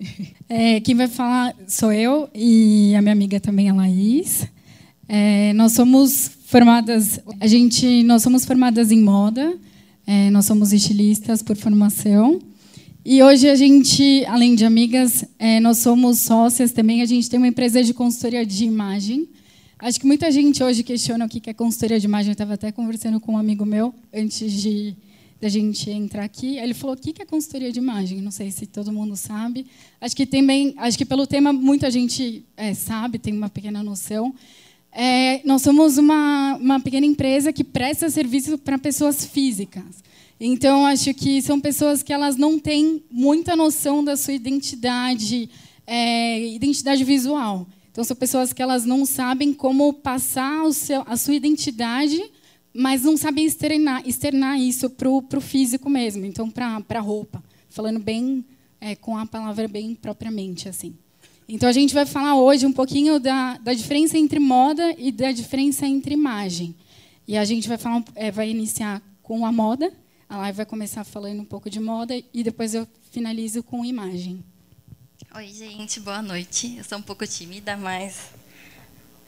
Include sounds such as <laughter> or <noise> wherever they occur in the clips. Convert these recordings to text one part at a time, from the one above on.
<laughs> É, quem vai falar sou eu e a minha amiga também, a Laís. É, nós somos formadas, a gente, nós somos formadas em moda. É, nós somos estilistas por formação. E hoje a gente, além de amigas, é, nós somos sócias também. A gente tem uma empresa de consultoria de imagem. Acho que muita gente hoje questiona o que é consultoria de imagem. Eu estava até conversando com um amigo meu antes de da gente entrar aqui. Ele falou: "O que é consultoria de imagem?". Não sei se todo mundo sabe. Acho que também, acho que pelo tema muita gente é, sabe, tem uma pequena noção. É, nós somos uma, uma pequena empresa que presta serviço para pessoas físicas. Então, acho que são pessoas que elas não têm muita noção da sua identidade, é, identidade visual. Então, são pessoas que elas não sabem como passar seu, a sua identidade mas não sabem externar, externar isso para o físico mesmo, então para a roupa, falando bem é, com a palavra bem propriamente assim. Então a gente vai falar hoje um pouquinho da, da diferença entre moda e da diferença entre imagem. E a gente vai falar, é, vai iniciar com a moda, a live vai começar falando um pouco de moda e depois eu finalizo com imagem. Oi gente, boa noite. Eu sou um pouco tímida, mas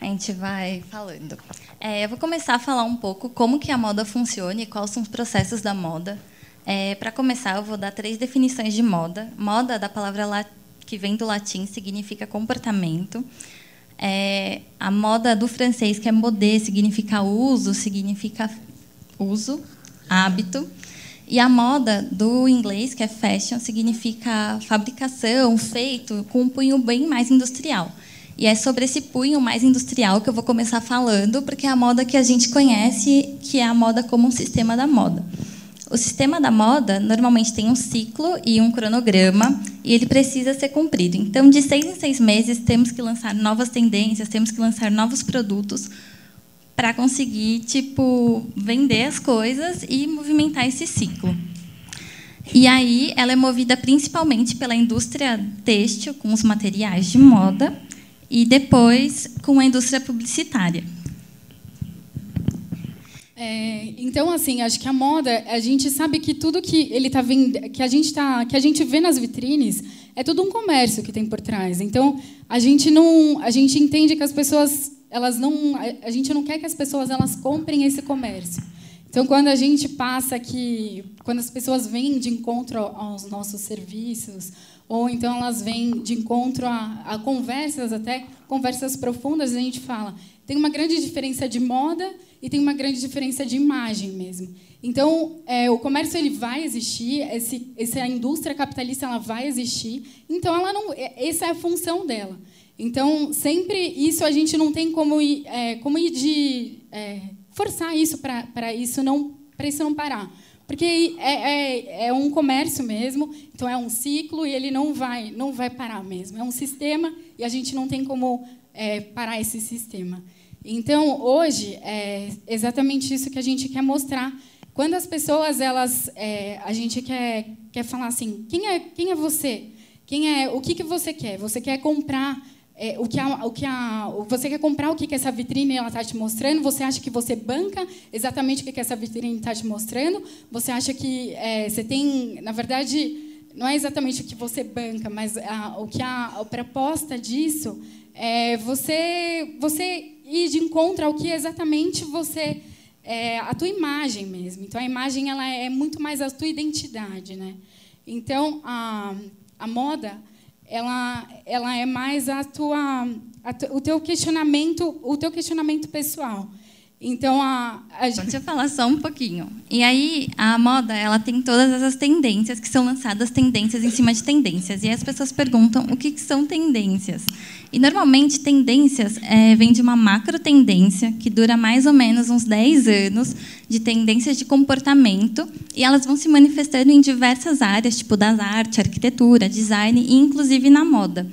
a gente vai falando. É, eu vou começar a falar um pouco como que a moda funciona e quais são os processos da moda. É, Para começar, eu vou dar três definições de moda. Moda, da palavra que vem do latim, significa comportamento. É, a moda do francês, que é modé, significa uso, significa uso, hábito. E a moda do inglês, que é fashion, significa fabricação, feito, com um punho bem mais industrial. E é sobre esse punho mais industrial que eu vou começar falando, porque é a moda que a gente conhece, que é a moda como um sistema da moda. O sistema da moda normalmente tem um ciclo e um cronograma, e ele precisa ser cumprido. Então, de seis em seis meses, temos que lançar novas tendências, temos que lançar novos produtos para conseguir, tipo, vender as coisas e movimentar esse ciclo. E aí, ela é movida principalmente pela indústria têxtil, com os materiais de moda, e depois com a indústria publicitária. É, então, assim, acho que a moda, a gente sabe que tudo que ele tá vendo, que a gente tá, que a gente vê nas vitrines, é tudo um comércio que tem por trás. Então, a gente não, a gente entende que as pessoas, elas não, a gente não quer que as pessoas elas comprem esse comércio. Então, quando a gente passa aqui, quando as pessoas vêm de encontro aos nossos serviços, ou então elas vêm de encontro a, a conversas, até conversas profundas, a gente fala, tem uma grande diferença de moda e tem uma grande diferença de imagem mesmo. Então, é, o comércio ele vai existir, esse, essa indústria capitalista ela vai existir. Então, ela não, é, essa é a função dela. Então, sempre isso a gente não tem como ir, é, como ir de é, forçar isso para isso não para isso não parar. Porque é, é, é, um comércio mesmo, então é um ciclo e ele não vai, não vai parar mesmo. É um sistema e a gente não tem como é, parar esse sistema. Então, hoje, é exatamente isso que a gente quer mostrar. Quando as pessoas, elas, é, a gente quer, quer falar assim, quem é, quem é você? Quem é, o que, que você quer? Você quer comprar é, o que a, o que a, você quer comprar o que, que essa vitrine está te mostrando, você acha que você banca exatamente o que, que essa vitrine está te mostrando, você acha que é, você tem, na verdade, não é exatamente o que você banca, mas a, o que a, a proposta disso é você, você ir de encontro ao que exatamente você é, a tua imagem mesmo. Então a imagem ela é muito mais a tua identidade, né? Então a, a moda ela, ela é mais a tua, a, o teu questionamento, o teu questionamento pessoal. Então a, a gente... Deixa eu falar só um pouquinho. E aí a moda ela tem todas essas tendências que são lançadas tendências em cima de tendências. E as pessoas perguntam o que, que são tendências. E normalmente tendências é, vem de uma macro tendência que dura mais ou menos uns 10 anos de tendências de comportamento e elas vão se manifestando em diversas áreas, tipo das arte, arquitetura, design e inclusive na moda.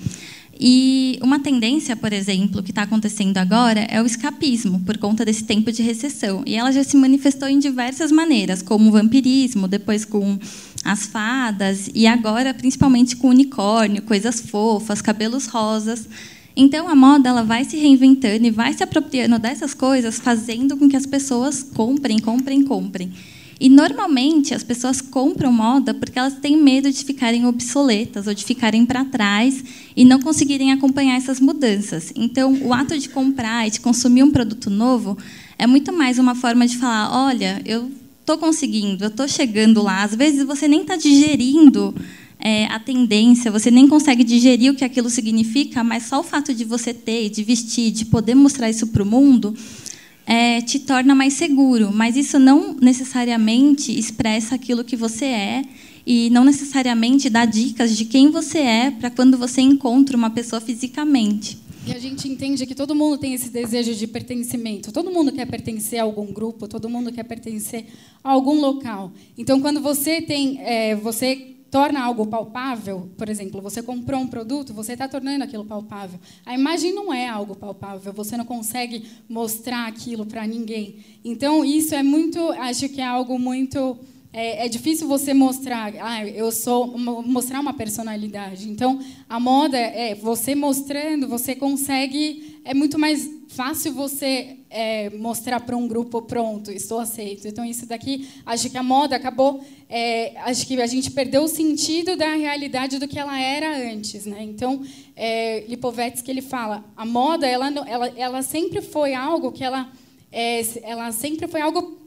E uma tendência, por exemplo, que está acontecendo agora é o escapismo, por conta desse tempo de recessão. E ela já se manifestou em diversas maneiras, como o vampirismo, depois com as fadas, e agora principalmente com unicórnio, coisas fofas, cabelos rosas. Então a moda ela vai se reinventando e vai se apropriando dessas coisas, fazendo com que as pessoas comprem, comprem, comprem. E normalmente as pessoas compram moda porque elas têm medo de ficarem obsoletas ou de ficarem para trás e não conseguirem acompanhar essas mudanças. Então, o ato de comprar e de consumir um produto novo é muito mais uma forma de falar: olha, eu estou conseguindo, eu estou chegando lá. Às vezes você nem está digerindo é, a tendência, você nem consegue digerir o que aquilo significa, mas só o fato de você ter, de vestir, de poder mostrar isso para o mundo, é, te torna mais seguro, mas isso não necessariamente expressa aquilo que você é e não necessariamente dá dicas de quem você é para quando você encontra uma pessoa fisicamente. E a gente entende que todo mundo tem esse desejo de pertencimento. Todo mundo quer pertencer a algum grupo, todo mundo quer pertencer a algum local. Então, quando você tem, é, você torna algo palpável, por exemplo, você comprou um produto, você está tornando aquilo palpável. A imagem não é algo palpável, você não consegue mostrar aquilo para ninguém. Então, isso é muito, acho que é algo muito. É, é, difícil você mostrar, ah, eu sou mostrar uma personalidade. Então, a moda é você mostrando, você consegue, é muito mais fácil você é, mostrar para um grupo pronto, estou aceito. Então isso daqui, acho que a moda acabou, é, acho que a gente perdeu o sentido da realidade do que ela era antes, né? Então é, Lipovetsky ele fala, a moda ela, ela, ela sempre foi algo que ela, é, ela sempre foi algo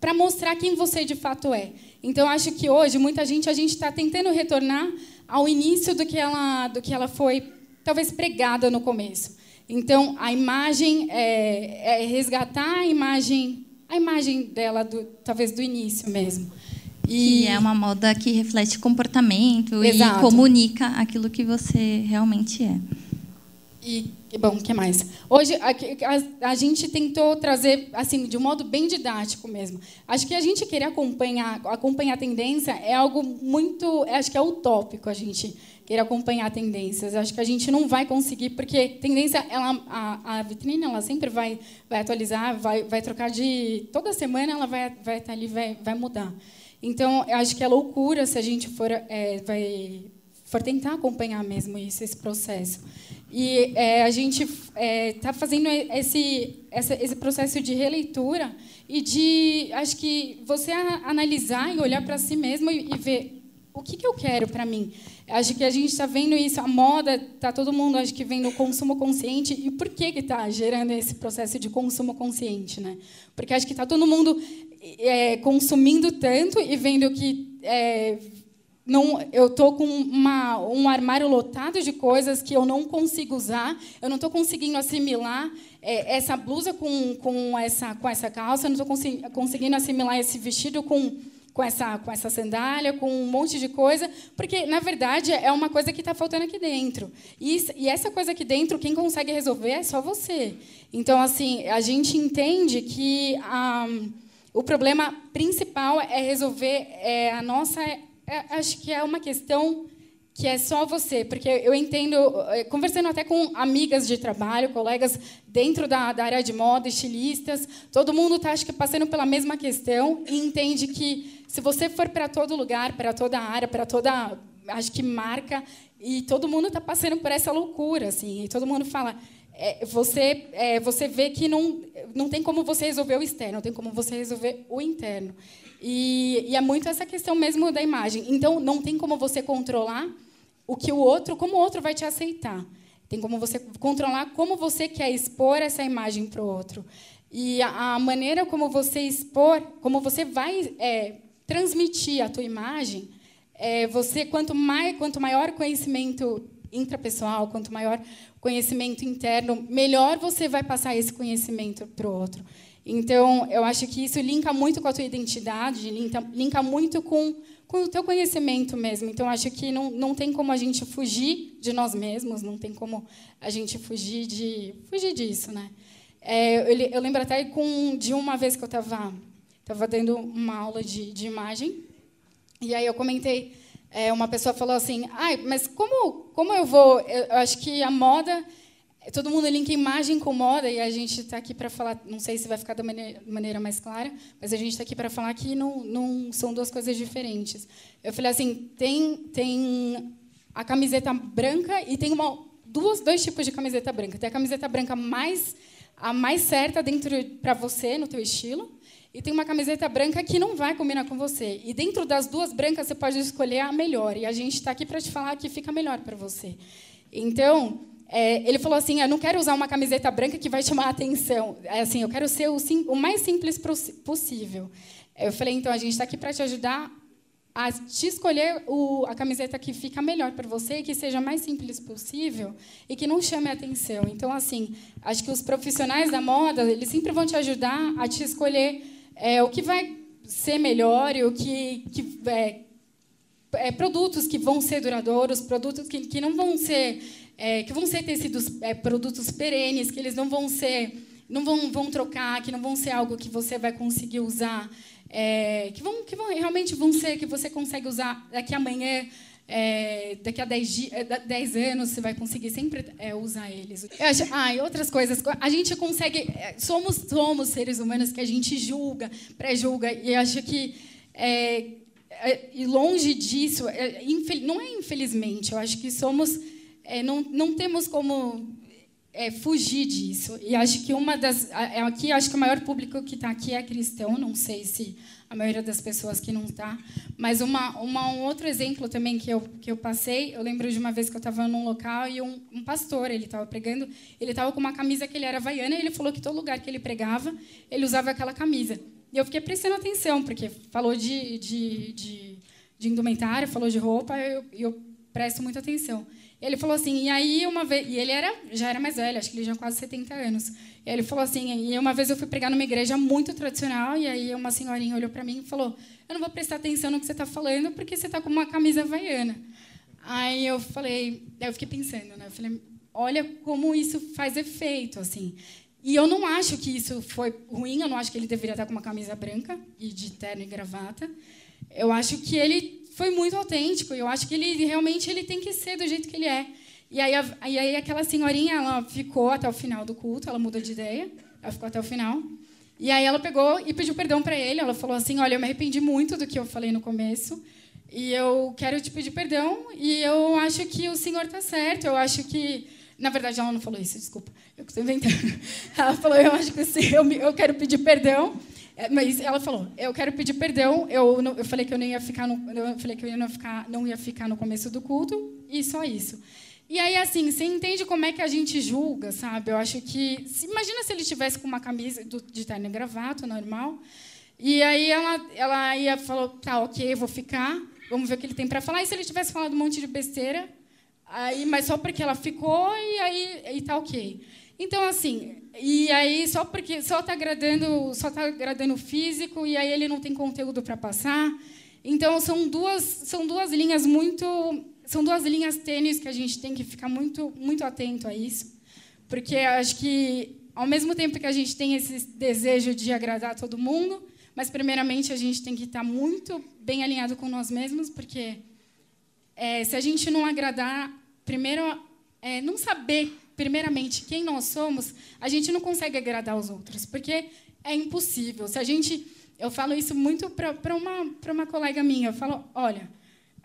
para mostrar quem você de fato é. Então acho que hoje muita gente a gente está tentando retornar ao início do que ela do que ela foi talvez pregada no começo. Então, a imagem é, é resgatar a imagem, a imagem dela, do, talvez do início mesmo. E é uma moda que reflete comportamento Exato. e comunica aquilo que você realmente é. E bom, que mais? Hoje a, a, a, gente tentou trazer assim de um modo bem didático mesmo. Acho que a gente querer acompanhar acompanhar a tendência é algo muito, acho que é utópico a gente queira acompanhar tendências. Acho que a gente não vai conseguir, porque tendência, ela, a, a vitrine, ela sempre vai, vai atualizar, vai, vai trocar de. Toda semana ela vai, vai estar ali, vai, vai mudar. Então, acho que é loucura se a gente for, é, vai, for tentar acompanhar mesmo isso, esse processo. E é, a gente está é, tá fazendo esse, essa, esse processo de releitura e de, acho que, você analisar e olhar para si mesmo e, e ver o que, que eu quero para mim? Acho que a gente está vendo isso, a moda, está todo mundo acho que vendo o consumo consciente. E por que está gerando esse processo de consumo consciente? Né? Porque acho que está todo mundo é, consumindo tanto e vendo que é, não, eu estou com uma, um armário lotado de coisas que eu não consigo usar, eu não estou conseguindo assimilar é, essa blusa com, com, essa, com essa calça, eu não estou conseguindo assimilar esse vestido com com essa, com essa sandália, com um monte de coisa, porque, na verdade, é uma coisa que está faltando aqui dentro. E, e, essa coisa aqui dentro, quem consegue resolver é só você. Então, assim, a gente entende que ah, o problema principal é resolver é, a nossa. É, acho que é uma questão que é só você, porque eu entendo, eh, conversando até com amigas de trabalho, colegas dentro da, da área de moda, estilistas, todo mundo está, acho que, passando pela mesma questão e entende que se você for para todo lugar, para toda área, para toda, acho que, marca, e todo mundo está passando por essa loucura, assim, e todo mundo fala, é, você, é, você vê que não, não tem como você resolver o externo, não tem como você resolver o interno. E, e, é muito essa questão mesmo da imagem. Então, não tem como você controlar o que o outro, como o outro vai te aceitar. Tem como você controlar como você quer expor essa imagem para o outro. E a, a, maneira como você expor, como você vai é, transmitir a tua imagem, é, você quanto mais, quanto maior conhecimento intrapessoal, quanto maior conhecimento interno, melhor você vai passar esse conhecimento para o outro. Então, eu acho que isso linka muito com a tua identidade, linka, linka muito com, com o teu conhecimento mesmo. Então, acho que não, não tem como a gente fugir de nós mesmos, não tem como a gente fugir, de, fugir disso. Né? É, eu, eu, lembro até com, de uma vez que eu estava tava dando uma aula de, de imagem, e aí eu comentei é, uma pessoa falou assim, ai, mas como, como eu vou... Eu acho que a moda... Todo mundo linka imagem com moda e a gente está aqui para falar, não sei se vai ficar da maneira, maneira mais clara, mas a gente está aqui para falar que não, não são duas coisas diferentes. Eu falei assim, tem, tem a camiseta branca e tem uma, duas, dois tipos de camiseta branca. Tem a camiseta branca mais a mais certa dentro para você no teu estilo e tem uma camiseta branca que não vai combinar com você. E dentro das duas brancas você pode escolher a melhor. E a gente está aqui para te falar que fica melhor para você. Então, é, ele falou assim: eu não quero usar uma camiseta branca que vai chamar a atenção. É assim, eu quero ser o, sim, o mais simples possível. Eu falei: então a gente está aqui para te ajudar a te escolher o, a camiseta que fica melhor para você que seja mais simples possível e que não chame atenção. Então, assim, acho que os profissionais da moda eles sempre vão te ajudar a te escolher é, o que vai ser melhor e o que, que é, é, produtos que vão ser duradouros, produtos que, que não vão ser é, que vão ser tecidos é, produtos perenes, que eles não vão ser não vão, vão trocar, que não vão ser algo que você vai conseguir usar, é, que, vão, que vão, realmente vão ser que você consegue usar daqui amanhã é, daqui a 10, 10 é, anos você vai conseguir sempre é, usar eles. Acho, ah, e outras coisas. A gente consegue. É, somos, somos seres humanos que a gente julga, pré-julga, e acho que. É, e longe disso, não é infelizmente, eu acho que somos. não, não temos como fugir disso. E acho que uma das. Aqui, acho que o maior público que está aqui é cristão, não sei se a maioria das pessoas que não está. Mas uma, uma, um outro exemplo também que eu, que eu passei, eu lembro de uma vez que eu estava num local e um, um pastor, ele estava pregando, ele estava com uma camisa que ele era havaiana e ele falou que todo lugar que ele pregava, ele usava aquela camisa. E eu fiquei prestando atenção, porque falou de, de, de, de indumentário, falou de roupa, e eu, eu presto muita atenção. Ele falou assim, e aí uma vez, e ele era já era mais velho, acho que ele já quase 70 anos. E ele falou assim, e uma vez eu fui pregar numa igreja muito tradicional e aí uma senhorinha olhou para mim e falou: "Eu não vou prestar atenção no que você está falando porque você está com uma camisa havaiana". Aí eu falei, eu fiquei pensando, né? Eu falei, olha como isso faz efeito, assim. E eu não acho que isso foi ruim, eu não acho que ele deveria estar com uma camisa branca e de terno e gravata. Eu acho que ele foi muito autêntico. Eu acho que ele realmente ele tem que ser do jeito que ele é. E aí, a, aí aquela senhorinha, ela ficou até o final do culto, ela mudou de ideia, ela ficou até o final. E aí ela pegou e pediu perdão para ele. Ela falou assim: "Olha, eu me arrependi muito do que eu falei no começo, e eu quero te pedir perdão, e eu acho que o senhor está certo. Eu acho que na verdade, ela não falou isso, desculpa. Eu estou inventando. <laughs> Ela falou: Eu acho que eu, eu quero pedir perdão mas ela falou, eu quero pedir perdão. Eu, não, eu falei que eu não ia ficar no, eu falei que eu não, ficar, não ia ficar no começo do culto e só isso. E aí assim, você entende como é que a gente julga, sabe? Eu acho que se, imagina se ele tivesse com uma camisa do, de terno e gravata normal. E aí ela, ela ia falou, tá, ok, vou ficar. Vamos ver o que ele tem para falar. E se ele tivesse falado um monte de besteira, aí, mas só porque ela ficou e aí e tá ok. Então, assim, e aí só porque só está agradando, só tá agradando o físico e aí ele não tem conteúdo para passar. Então são duas, são duas linhas muito, são duas linhas tênues que a gente tem que ficar muito, muito atento a isso, porque acho que ao mesmo tempo que a gente tem esse desejo de agradar todo mundo, mas primeiramente a gente tem que estar muito bem alinhado com nós mesmos, porque é, se a gente não agradar, primeiro é, não saber primeiramente, quem nós somos, a gente não consegue agradar os outros, porque é impossível. Se a gente, eu falo isso muito para uma para uma colega minha, eu falo, olha,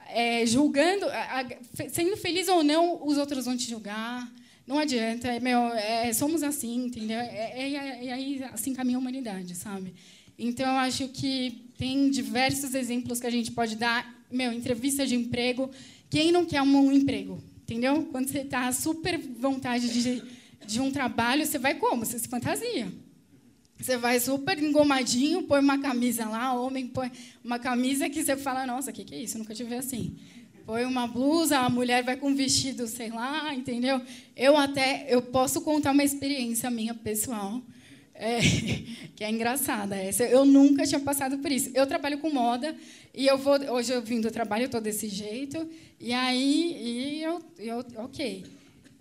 é, julgando, a, a, sendo feliz ou não, os outros vão te julgar. Não adianta, é, meu, é, somos assim, entendeu? É, é, e aí assim caminha a humanidade, sabe? Então, eu acho que tem diversos exemplos que a gente pode dar. Meu, entrevista de emprego. Quem não quer um emprego? Entendeu? Quando você está super vontade de, de um trabalho, você vai como? Você se fantasia. Você vai super engomadinho, põe uma camisa lá, homem põe uma camisa que você fala, nossa, o que, que é isso? Nunca tive assim. Põe uma blusa, a mulher vai com um vestido, sei lá, entendeu? Eu até, eu posso contar uma experiência minha pessoal, é, <laughs> que é engraçada. Essa, eu nunca tinha passado por isso. Eu trabalho com moda e eu vou hoje eu vim do trabalho, eu estou desse jeito e aí e eu, eu ok.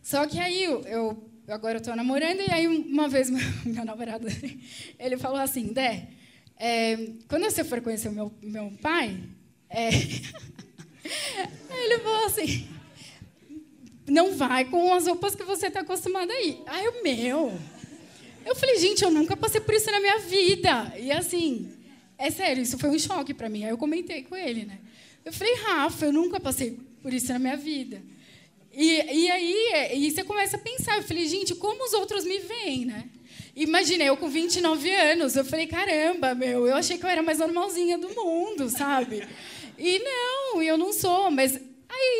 Só que aí eu, agora eu estou namorando e aí uma vez <laughs> meu, meu namorado ele falou assim, Dé, é, quando você for conhecer o meu meu pai, é, Aí <laughs> ele falou assim: não vai com as roupas que você está acostumada a ir. Aí eu, meu. Eu falei, gente, eu nunca passei por isso na minha vida. E assim, é sério, isso foi um choque para mim. Aí eu comentei com ele, né? Eu falei, Rafa, eu nunca passei por isso na minha vida. E, e aí e você começa a pensar. Eu falei, gente, como os outros me veem, né? Imagina, eu com 29 anos, eu falei, caramba, meu, eu achei que eu era mais normalzinha do mundo, sabe? E não, eu não sou, mas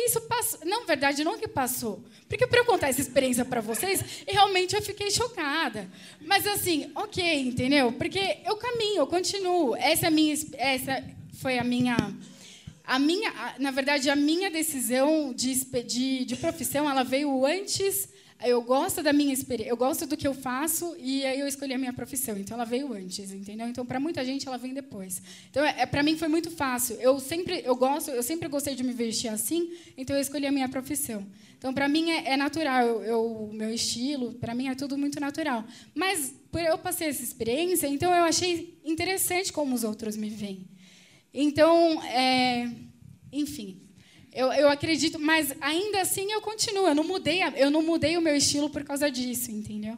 isso passou. Não, verdade, não que passou. Porque para eu contar essa experiência para vocês, realmente eu fiquei chocada. Mas assim, ok, entendeu? Porque eu caminho, eu continuo. Essa, é minha, essa foi a minha a minha, na verdade, a minha decisão de, de, de profissão, ela veio antes. Eu gosto da minha experiência, eu gosto do que eu faço e aí eu escolhi a minha profissão. Então ela veio antes, entendeu? Então para muita gente ela vem depois. Então é, para mim foi muito fácil. Eu sempre eu gosto, eu sempre gostei de me vestir assim, então eu escolhi a minha profissão. Então para mim é, é natural, eu, meu estilo, para mim é tudo muito natural. Mas por eu passei essa experiência, então eu achei interessante como os outros me veem. Então, é, enfim, eu, eu acredito, mas ainda assim eu continuo. Eu não mudei, eu não mudei o meu estilo por causa disso, entendeu?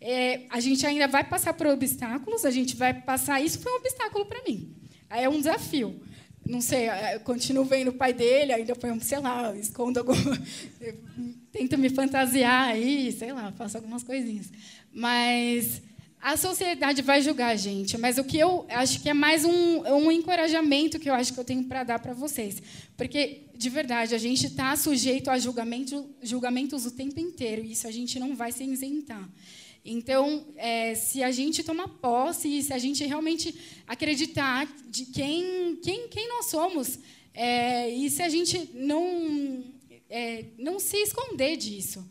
É, a gente ainda vai passar por obstáculos. A gente vai passar. Isso foi um obstáculo para mim. É um desafio. Não sei, eu continuo vendo o pai dele, ainda foi um, sei lá, escondo alguma. <laughs> Tento me fantasiar aí, sei lá, faço algumas coisinhas. Mas a sociedade vai julgar a gente, mas o que eu acho que é mais um, um encorajamento que eu acho que eu tenho para dar para vocês. Porque, de verdade, a gente está sujeito a julgamento, julgamentos o tempo inteiro, e isso a gente não vai se isentar. Então, é, se a gente tomar posse e se a gente realmente acreditar de quem, quem, quem nós somos, é, e se a gente não, é, não se esconder disso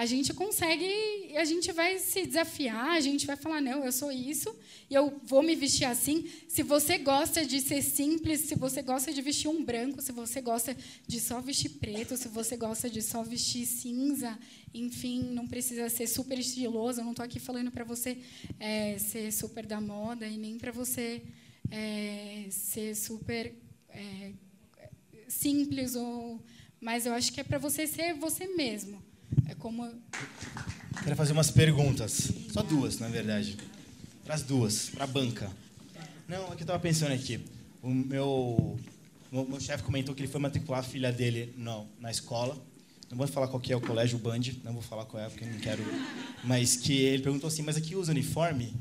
a gente consegue, a gente vai se desafiar, a gente vai falar, não, eu sou isso, e eu vou me vestir assim. Se você gosta de ser simples, se você gosta de vestir um branco, se você gosta de só vestir preto, se você gosta de só vestir cinza, enfim, não precisa ser super estiloso. Eu não estou aqui falando para você é, ser super da moda e nem para você é, ser super é, simples, ou, mas eu acho que é para você ser você mesmo. É como. Quero fazer umas perguntas. Só duas, na verdade. Para as duas, para a banca. Não, é que eu estava pensando aqui. O meu, o meu chefe comentou que ele foi matricular a filha dele no, na escola. Não vou falar qual que é o colégio, Band. Não vou falar qual é, porque eu não quero. Mas que ele perguntou assim: Mas aqui usa uniforme?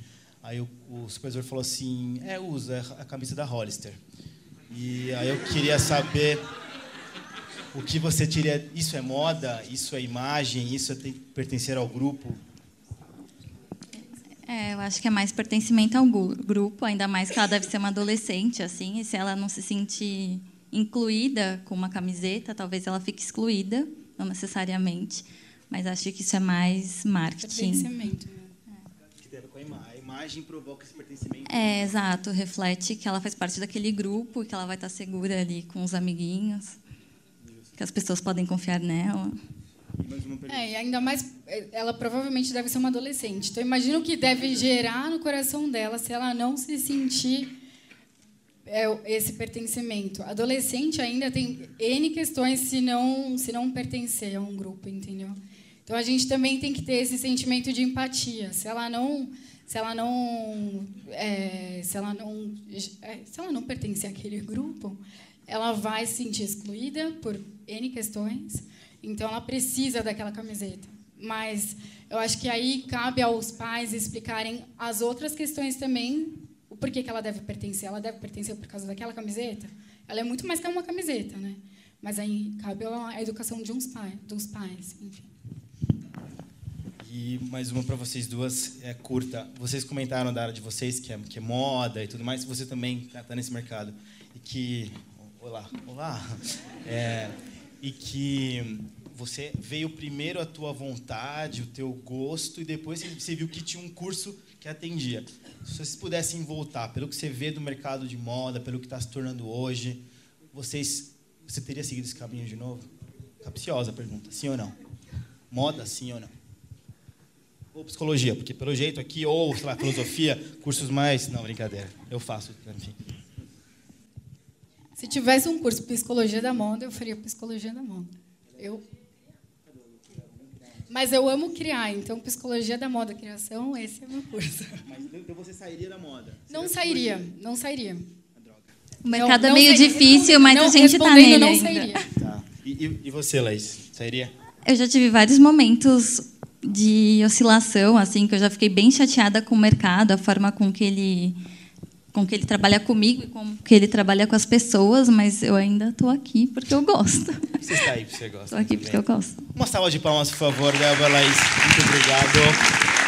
Aí o, o supervisor falou assim: É, usa, é a camisa da Hollister. E aí eu queria saber o que você diria, isso é moda, isso é imagem, isso é pertencer ao grupo? É, eu acho que é mais pertencimento ao grupo, ainda mais que ela deve ser uma adolescente, assim, e se ela não se sentir incluída com uma camiseta, talvez ela fique excluída, não necessariamente, mas acho que isso é mais marketing. Pertencimento. Né? A imagem provoca esse pertencimento. É, exato, reflete que ela faz parte daquele grupo, que ela vai estar segura ali com os amiguinhos que as pessoas podem confiar nela. É, e ainda mais, ela provavelmente deve ser uma adolescente. Então, imagino que deve gerar no coração dela se ela não se sentir é, esse pertencimento. Adolescente ainda tem N questões se não, se não pertencer a um grupo, entendeu? Então, a gente também tem que ter esse sentimento de empatia. Se ela não se ela não é, se ela não é, se ela não pertencer àquele grupo ela vai se sentir excluída por N questões, então ela precisa daquela camiseta. Mas eu acho que aí cabe aos pais explicarem as outras questões também, o porquê que ela deve pertencer. Ela deve pertencer por causa daquela camiseta? Ela é muito mais que uma camiseta, né? Mas aí cabe a educação de uns pais, dos pais, enfim. E mais uma para vocês duas, é curta. Vocês comentaram da área de vocês, que é, que é moda e tudo mais, você também está tá nesse mercado. E que Olá, olá. É, e que você veio primeiro a tua vontade, o teu gosto, e depois você viu que tinha um curso que atendia. Se vocês pudessem voltar, pelo que você vê do mercado de moda, pelo que está se tornando hoje, vocês, você teria seguido esse caminho de novo? Capciosa a pergunta, sim ou não? Moda, sim ou não? Ou psicologia, porque pelo jeito aqui, ou, sei lá, filosofia, cursos mais... Não, brincadeira, eu faço, enfim. Se tivesse um curso de psicologia da moda, eu faria psicologia da moda. Eu mas eu amo criar, então psicologia da moda, criação, esse é o meu curso. Mas então você sairia da moda? Não sairia, não sairia. O mercado não, é meio difícil, mas não, a gente está nele não ainda. Sairia. Tá. E, e, você, Laís? Sairia? Eu já tive vários momentos de oscilação, assim, que eu já fiquei bem chateada com o mercado, a forma com que ele com que ele trabalha comigo e com que ele trabalha com as pessoas, mas eu ainda estou aqui porque eu gosto. Você está aí porque você gosta. Estou aqui porque eu gosto. Uma salva de palmas, por favor, Débora Laís. Muito obrigado.